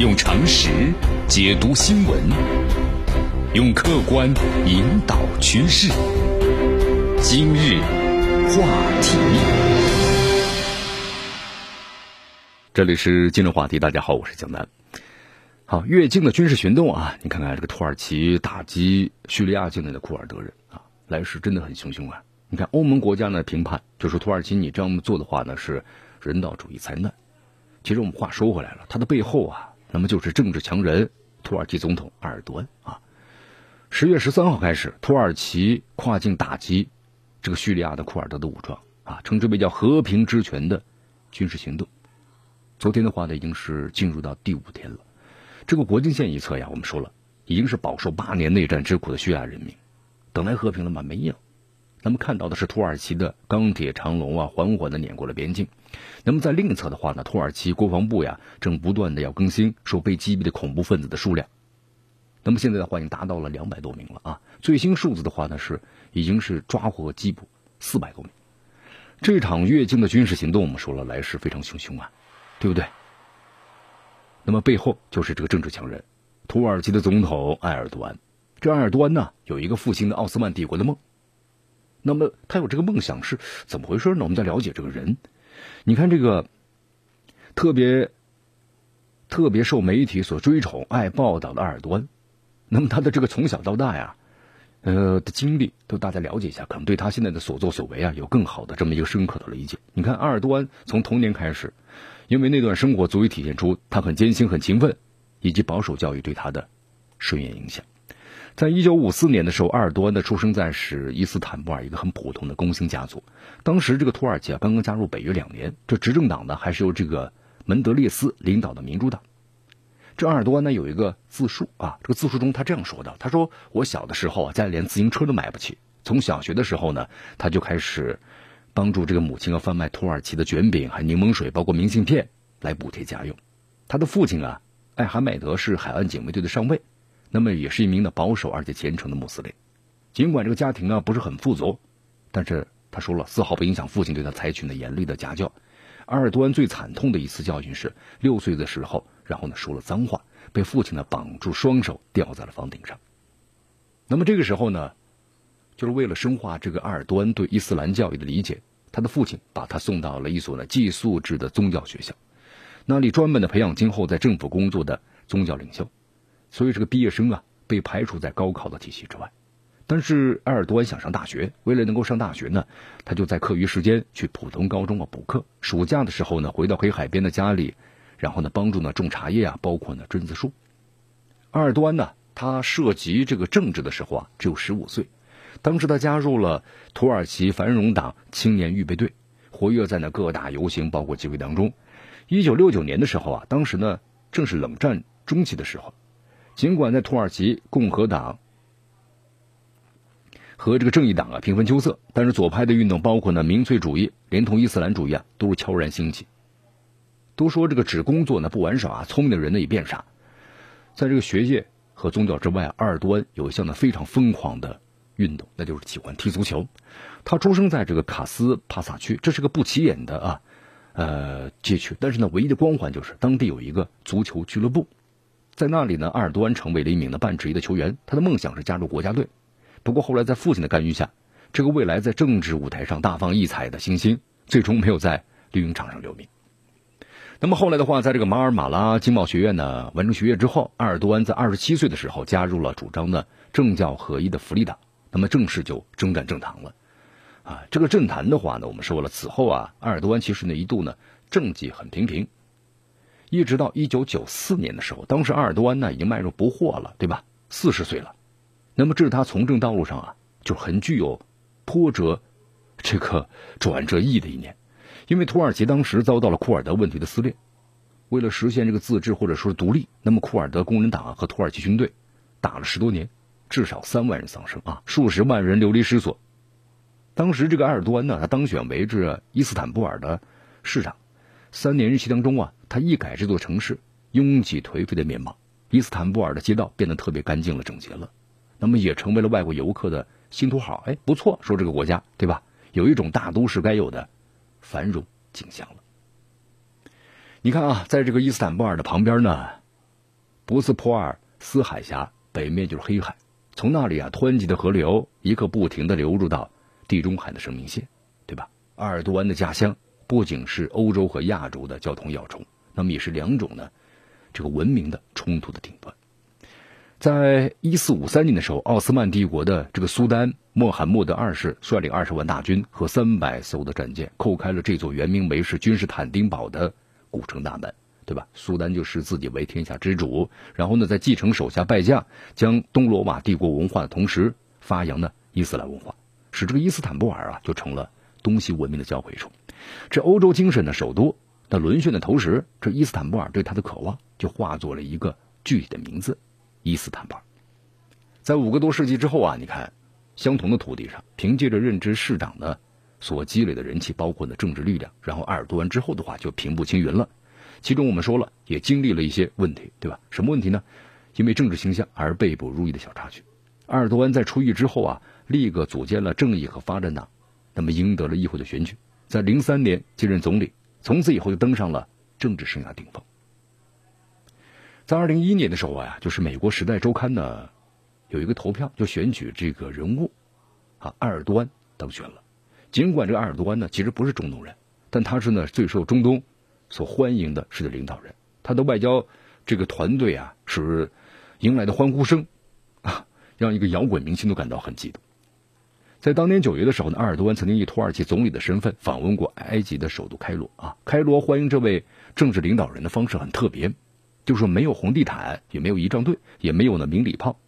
用常识解读新闻，用客观引导趋势。今日话题，这里是今日话题。大家好，我是江南。好，越境的军事行动啊，你看看这个土耳其打击叙利亚境内的库尔德人啊，来势真的很汹汹啊。你看欧盟国家呢评判，就说土耳其你这样做的话呢是人道主义灾难。其实我们话说回来了，它的背后啊。那么就是政治强人土耳其总统埃尔多安啊。十月十三号开始，土耳其跨境打击这个叙利亚的库尔德的武装啊，称之为叫和平之权的军事行动。昨天的话呢，已经是进入到第五天了。这个国境线一侧呀，我们说了，已经是饱受八年内战之苦的叙利亚人民，等来和平了吗？没有。咱们看到的是土耳其的钢铁长龙啊，缓缓的碾过了边境。那么在另一侧的话呢，土耳其国防部呀，正不断的要更新说被击毙的恐怖分子的数量。那么现在的话已经达到了两百多名了啊。最新数字的话呢是已经是抓获和缉捕四百多名。这场越境的军事行动，我们说了来势非常汹汹啊，对不对？那么背后就是这个政治强人，土耳其的总统埃尔多安。这埃尔多安呢，有一个复兴的奥斯曼帝国的梦。那么他有这个梦想是怎么回事呢？我们再了解这个人。你看这个特别特别受媒体所追崇、爱报道的阿尔多安，那么他的这个从小到大呀，呃的经历都大家了解一下，可能对他现在的所作所为啊有更好的这么一个深刻的理解。你看阿尔多安从童年开始，因为那段生活足以体现出他很艰辛、很勤奋，以及保守教育对他的深远影响。在一九五四年的时候，埃尔多安呢出生在是伊斯坦布尔一个很普通的工薪家族。当时这个土耳其啊刚刚加入北约两年，这执政党呢还是由这个门德列斯领导的民主党。这埃尔多安呢有一个自述啊，这个自述中他这样说的：他说我小的时候啊家里连自行车都买不起，从小学的时候呢他就开始帮助这个母亲啊贩卖土耳其的卷饼、还柠檬水，包括明信片来补贴家用。他的父亲啊艾哈迈德是海岸警卫队的上尉。那么也是一名的保守而且虔诚的穆斯林，尽管这个家庭呢不是很富足，但是他说了丝毫不影响父亲对他采取的严厉的家教。阿尔多安最惨痛的一次教训是六岁的时候，然后呢说了脏话，被父亲呢绑住双手吊在了房顶上。那么这个时候呢，就是为了深化这个阿尔多安对伊斯兰教育的理解，他的父亲把他送到了一所呢寄宿制的宗教学校，那里专门的培养今后在政府工作的宗教领袖。所以这个毕业生啊被排除在高考的体系之外，但是埃尔多安想上大学，为了能够上大学呢，他就在课余时间去普通高中啊补课。暑假的时候呢，回到黑海边的家里，然后呢帮助呢种茶叶啊，包括呢榛子树。埃尔多安呢，他涉及这个政治的时候啊只有十五岁，当时他加入了土耳其繁荣党青年预备队，活跃在那各大游行包括集会当中。一九六九年的时候啊，当时呢正是冷战中期的时候。尽管在土耳其共和党和这个正义党啊平分秋色，但是左派的运动，包括呢民粹主义，连同伊斯兰主义啊，都是悄然兴起。都说这个只工作呢不玩耍，聪明的人呢也变傻。在这个学业和宗教之外，阿尔多恩有一项呢非常疯狂的运动，那就是喜欢踢足球。他出生在这个卡斯帕萨区，这是个不起眼的啊呃街区，但是呢唯一的光环就是当地有一个足球俱乐部。在那里呢，阿尔多安成为了一名的半职业的球员。他的梦想是加入国家队，不过后来在父亲的干预下，这个未来在政治舞台上大放异彩的新星，最终没有在绿茵场上留名。那么后来的话，在这个马尔马拉经贸学院呢完成学业之后，阿尔多安在二十七岁的时候加入了主张的政教合一的福利党，那么正式就征战政坛了。啊，这个政坛的话呢，我们说了，此后啊，阿尔多安其实呢一度呢政绩很平平。一直到一九九四年的时候，当时阿尔多安呢已经迈入不惑了，对吧？四十岁了，那么这是他从政道路上啊就很具有波折这个转折意义的一年，因为土耳其当时遭到了库尔德问题的撕裂，为了实现这个自治或者说独立，那么库尔德工人党和土耳其军队打了十多年，至少三万人丧生啊，数十万人流离失所。当时这个埃尔多安呢，他当选为这伊斯坦布尔的市长。三年任期当中啊，他一改这座城市拥挤颓废的面貌，伊斯坦布尔的街道变得特别干净了、整洁了，那么也成为了外国游客的新土豪。哎，不错，说这个国家对吧？有一种大都市该有的繁荣景象了。你看啊，在这个伊斯坦布尔的旁边呢，博斯普尔斯海峡北面就是黑海，从那里啊湍急的河流一刻不停的流入到地中海的生命线，对吧？阿尔多安的家乡不仅是欧洲和亚洲的交通要冲，那么也是两种呢这个文明的冲突的顶端。在一四五三年的时候，奥斯曼帝国的这个苏丹穆罕默德二世率领二十万大军和三百艘的战舰，叩开了这座原名为是君士坦丁堡的古城大门，对吧？苏丹就视自己为天下之主，然后呢，在继承手下败将，将东罗马帝国文化的同时，发扬呢伊斯兰文化，使这个伊斯坦布尔啊就成了东西文明的交汇处。这欧洲精神的首都，那沦陷的同时，这伊斯坦布尔对他的渴望就化作了一个具体的名字。伊斯坦布尔，在五个多世纪之后啊，你看，相同的土地上，凭借着任职市长的所积累的人气，包括呢政治力量，然后埃尔多安之后的话就平步青云了。其中我们说了，也经历了一些问题，对吧？什么问题呢？因为政治倾向而被捕入狱的小插曲。埃尔多安在出狱之后啊，立刻组建了正义和发展党，那么赢得了议会的选举，在零三年接任总理，从此以后就登上了政治生涯顶峰。在二零一一年的时候啊，就是美国《时代周刊》呢有一个投票，就选举这个人物，啊，埃尔多安当选了。尽管这个埃尔多安呢其实不是中东人，但他是呢最受中东所欢迎的世界领导人。他的外交这个团队啊，是迎来的欢呼声啊，让一个摇滚明星都感到很激动。在当年九月的时候呢，埃尔多安曾经以土耳其总理的身份访问过埃及的首都开罗啊。开罗欢迎这位政治领导人的方式很特别。就是没有红地毯，也没有仪仗队，也没有呢鸣礼炮。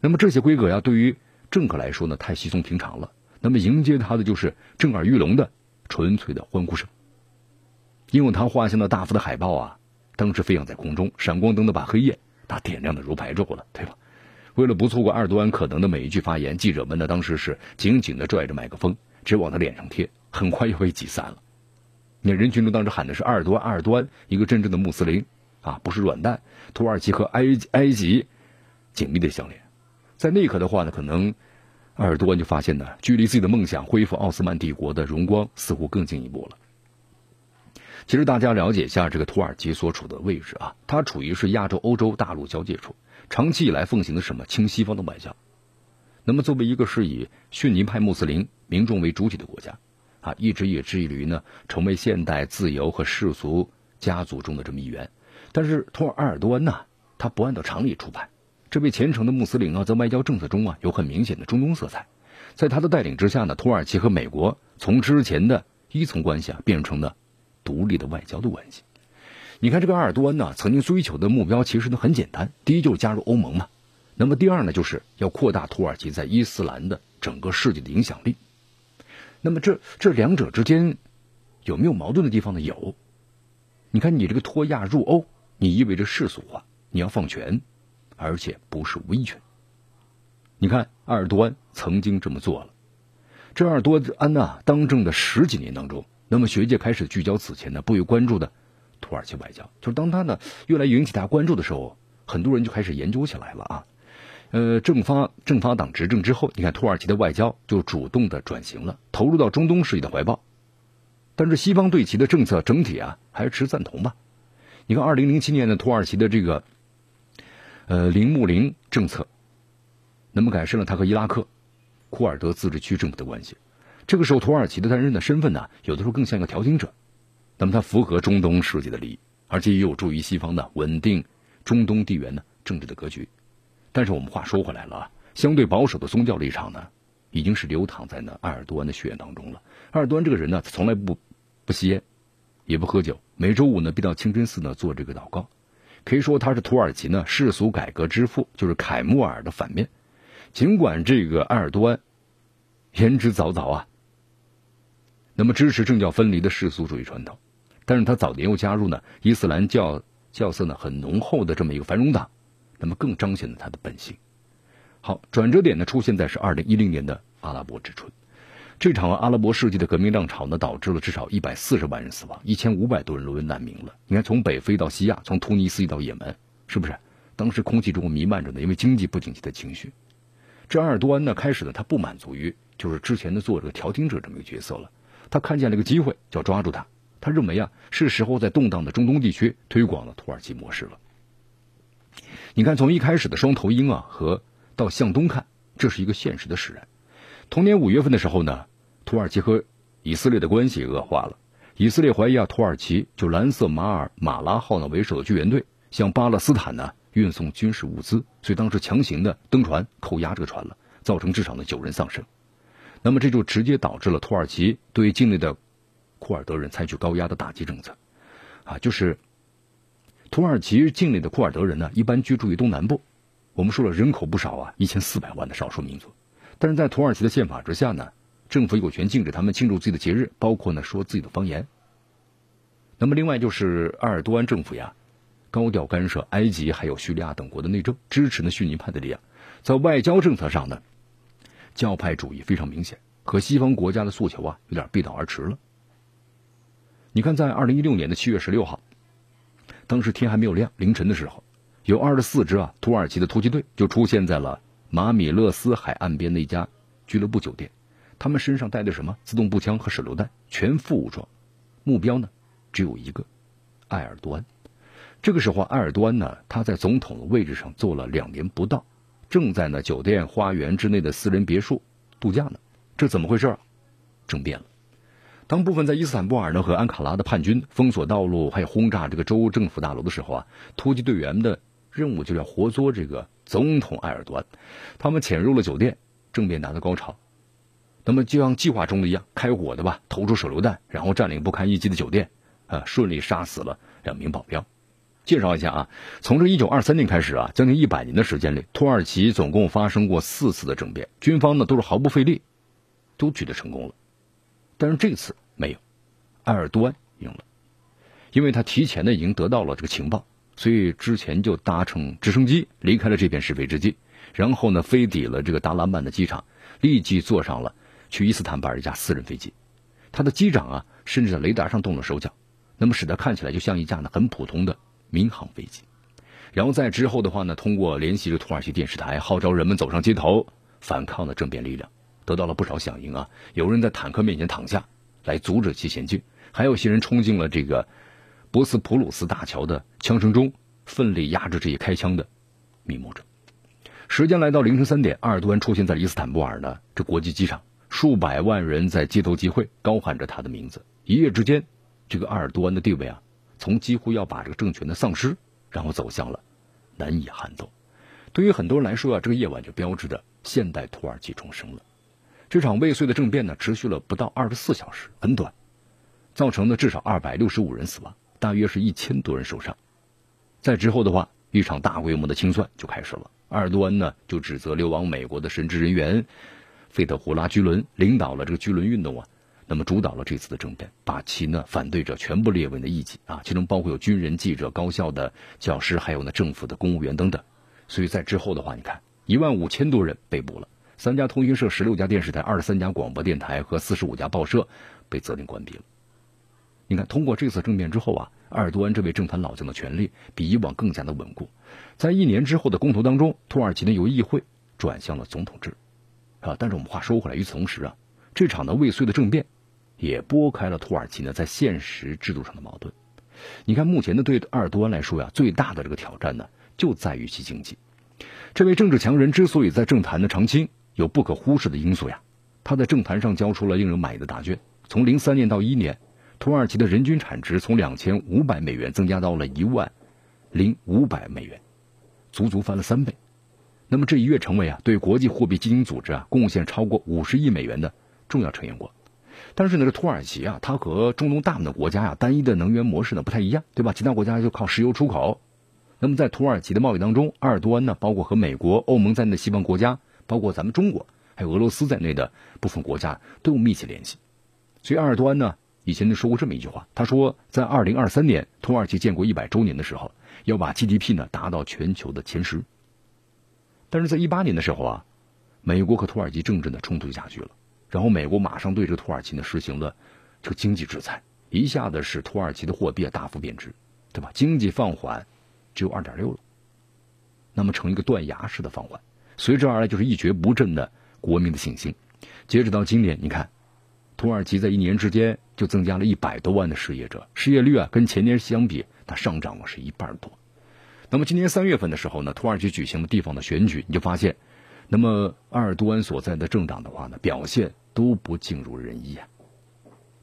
那么这些规格呀，对于政客来说呢，太稀松平常了。那么迎接他的就是震耳欲聋的纯粹的欢呼声。因为他画像的大幅的海报啊，当时飞扬在空中，闪光灯的把黑夜那点亮的如白昼了，对吧？为了不错过二多安可能的每一句发言，记者们呢当时是紧紧的拽着麦克风，直往他脸上贴，很快又被挤散了。那人群中当时喊的是阿尔多安，阿尔多安，一个真正的穆斯林。啊，不是软蛋，土耳其和埃埃及紧密的相连，在那一刻的话呢，可能埃尔多安就发现呢，距离自己的梦想恢复奥斯曼帝国的荣光似乎更进一步了。其实大家了解一下这个土耳其所处的位置啊，它处于是亚洲欧洲大陆交界处，长期以来奉行的什么亲西方的外交。那么作为一个是以逊尼派穆斯林民众为主体的国家，啊，一直也致力于呢成为现代自由和世俗家族中的这么一员。但是托尔埃尔多安呢，他不按照常理出牌。这位虔诚的穆斯林啊，在外交政策中啊，有很明显的中东色彩。在他的带领之下呢，土耳其和美国从之前的依从关系啊，变成了独立的外交的关系。你看这个埃尔多安呢，曾经追求的目标其实呢很简单：第一就是加入欧盟嘛；那么第二呢，就是要扩大土耳其在伊斯兰的整个世界的影响力。那么这这两者之间有没有矛盾的地方呢？有。你看你这个脱亚入欧。你意味着世俗化，你要放权，而且不是威权。你看，埃尔多安曾经这么做了。这埃尔多安呢，当政的十几年当中，那么学界开始聚焦此前呢不予关注的土耳其外交。就是当他呢越来越引起大家关注的时候，很多人就开始研究起来了啊。呃，正发正发党执政之后，你看土耳其的外交就主动的转型了，投入到中东势力的怀抱。但是西方对其的政策整体啊还是持赞同吧。你看，二零零七年的土耳其的这个，呃，零穆林政策，那么改善了他和伊拉克、库尔德自治区政府的关系。这个时候，土耳其的担任的身份呢，有的时候更像一个调停者。那么，它符合中东世界的利益，而且也有助于西方的稳定中东地缘的政治的格局。但是，我们话说回来了，相对保守的宗教立场呢，已经是流淌在呢埃尔多安的血液当中了。埃尔多安这个人呢，从来不不吸烟。也不喝酒，每周五呢必到清真寺呢做这个祷告，可以说他是土耳其呢世俗改革之父，就是凯穆尔的反面。尽管这个埃尔多安言之凿凿啊，那么支持政教分离的世俗主义传统，但是他早年又加入呢伊斯兰教教色呢很浓厚的这么一个繁荣党，那么更彰显了他的本性。好，转折点呢出现在是二零一零年的阿拉伯之春。这场阿拉伯世纪的革命浪潮呢，导致了至少一百四十万人死亡，一千五百多人沦为难民了。你看，从北非到西亚，从突尼斯到也门，是不是？当时空气中弥漫着呢，因为经济不景气的情绪。这阿尔多安呢，开始呢，他不满足于就是之前的做这个调停者这么一个角色了，他看见了一个机会，就要抓住他。他认为啊，是时候在动荡的中东地区推广了土耳其模式了。你看，从一开始的双头鹰啊，和到向东看，这是一个现实的使然。同年五月份的时候呢，土耳其和以色列的关系恶化了。以色列怀疑啊，土耳其就蓝色马尔马拉号呢为首的救援队向巴勒斯坦呢运送军事物资，所以当时强行的登船扣押这个船了，造成至少呢九人丧生。那么这就直接导致了土耳其对境内的库尔德人采取高压的打击政策，啊，就是土耳其境内的库尔德人呢，一般居住于东南部。我们说了，人口不少啊，一千四百万的少数民族。但是在土耳其的宪法之下呢，政府有权禁止他们庆祝自己的节日，包括呢说自己的方言。那么另外就是埃尔多安政府呀，高调干涉埃及还有叙利亚等国的内政，支持呢逊尼派的力量，在外交政策上呢。教派主义非常明显，和西方国家的诉求啊有点背道而驰了。你看，在二零一六年的七月十六号，当时天还没有亮，凌晨的时候，有二十四支啊土耳其的突击队就出现在了马米勒斯海岸边的一家俱乐部酒店，他们身上带的什么自动步枪和手榴弹，全副武装，目标呢只有一个，埃尔多安。这个时候，埃尔多安呢他在总统的位置上坐了两年不到。正在呢酒店花园之内的私人别墅度假呢，这怎么回事啊？政变了。当部分在伊斯坦布尔呢和安卡拉的叛军封锁道路，还有轰炸这个州政府大楼的时候啊，突击队员的任务就要活捉这个总统埃尔多安。他们潜入了酒店，政变达到高潮。那么就像计划中的一样，开火的吧，投出手榴弹，然后占领不堪一击的酒店，啊，顺利杀死了两名保镖。介绍一下啊，从这一九二三年开始啊，将近一百年的时间里，土耳其总共发生过四次的政变，军方呢都是毫不费力，都取得成功了。但是这次没有，埃尔多安赢了，因为他提前的已经得到了这个情报，所以之前就搭乘直升机离开了这片是非之地，然后呢飞抵了这个达拉曼的机场，立即坐上了去伊斯坦布尔一架私人飞机。他的机长啊，甚至在雷达上动了手脚，那么使得看起来就像一架呢很普通的。民航飞机，然后在之后的话呢，通过联系着土耳其电视台，号召人们走上街头反抗的政变力量，得到了不少响应啊。有人在坦克面前躺下来阻止其前进，还有些人冲进了这个博斯普鲁斯大桥的枪声中，奋力压制这些开枪的密谋者。时间来到凌晨三点，埃尔多安出现在伊斯坦布尔的这国际机场，数百万人在街头集会，高喊着他的名字。一夜之间，这个埃尔多安的地位啊。从几乎要把这个政权的丧失，然后走向了难以撼动。对于很多人来说啊，这个夜晚就标志着现代土耳其重生了。这场未遂的政变呢，持续了不到二十四小时，很短，造成的至少二百六十五人死亡，大约是一千多人受伤。在之后的话，一场大规模的清算就开始了。埃尔多安呢，就指责流亡美国的神职人员费特胡拉·居伦领导了这个居伦运动啊。那么主导了这次的政变，把其呢反对者全部列为了异己啊，其中包括有军人、记者、高校的教师，还有呢政府的公务员等等。所以在之后的话，你看一万五千多人被捕了，三家通讯社、十六家电视台、二十三家广播电台和四十五家报社被责令关闭了。你看，通过这次政变之后啊，埃尔多安这位政坛老将的权力比以往更加的稳固。在一年之后的公投当中，土耳其呢由议会转向了总统制啊。但是我们话说回来，与此同时啊，这场的未遂的政变。也拨开了土耳其呢在现实制度上的矛盾。你看，目前呢对埃尔多安来说呀，最大的这个挑战呢就在于其经济。这位政治强人之所以在政坛的长青，有不可忽视的因素呀。他在政坛上交出了令人满意的答卷。从零三年到一年，土耳其的人均产值从两千五百美元增加到了一万零五百美元，足足翻了三倍。那么这一跃成为啊对国际货币基金组织啊贡献超过五十亿美元的重要成员国。但是呢，这土耳其啊，它和中东大部分的国家呀，单一的能源模式呢不太一样，对吧？其他国家就靠石油出口。那么在土耳其的贸易当中，埃尔多安呢，包括和美国、欧盟在内的西方国家，包括咱们中国，还有俄罗斯在内的部分国家都有密切联系。所以埃尔多安呢，以前就说过这么一句话，他说，在二零二三年土耳其建国一百周年的时候，要把 GDP 呢达到全球的前十。但是在一八年的时候啊，美国和土耳其政治的冲突就加剧了。然后美国马上对这个土耳其呢实行了这个经济制裁，一下子使土耳其的货币啊大幅贬值，对吧？经济放缓，只有二点六了，那么成一个断崖式的放缓，随之而来就是一蹶不振的国民的信心。截止到今年，你看，土耳其在一年之间就增加了一百多万的失业者，失业率啊跟前年相比，它上涨了是一半多。那么今年三月份的时候呢，土耳其举行了地方的选举，你就发现，那么埃尔多安所在的政党的话呢，表现都不尽如人意啊。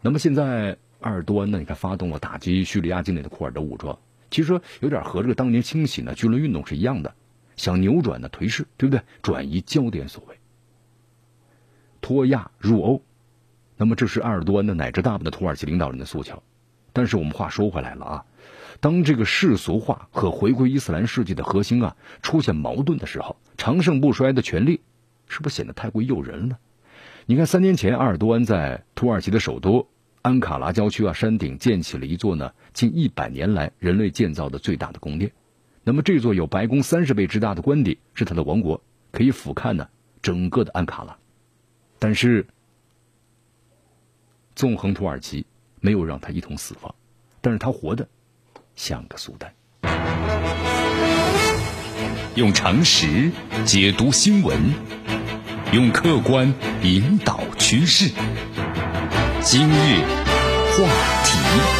那么现在埃尔多安呢，你看发动了打击叙利亚境内的库尔德武装，其实有点和这个当年清洗呢巨轮运动是一样的，想扭转呢颓势，对不对？转移焦点所谓。脱亚入欧，那么这是埃尔多安的乃至大部分的土耳其领导人的诉求。但是我们话说回来了啊，当这个世俗化和回归伊斯兰世界的核心啊出现矛盾的时候，长盛不衰的权利是不是显得太过诱人了？你看，三年前埃尔多安在土耳其的首都安卡拉郊区啊山顶建起了一座呢近一百年来人类建造的最大的宫殿。那么这座有白宫三十倍之大的官邸是他的王国，可以俯瞰呢整个的安卡拉。但是，纵横土耳其没有让他一同死亡，但是他活的像个苏丹。用常识解读新闻，用客观引导趋势。今日话题。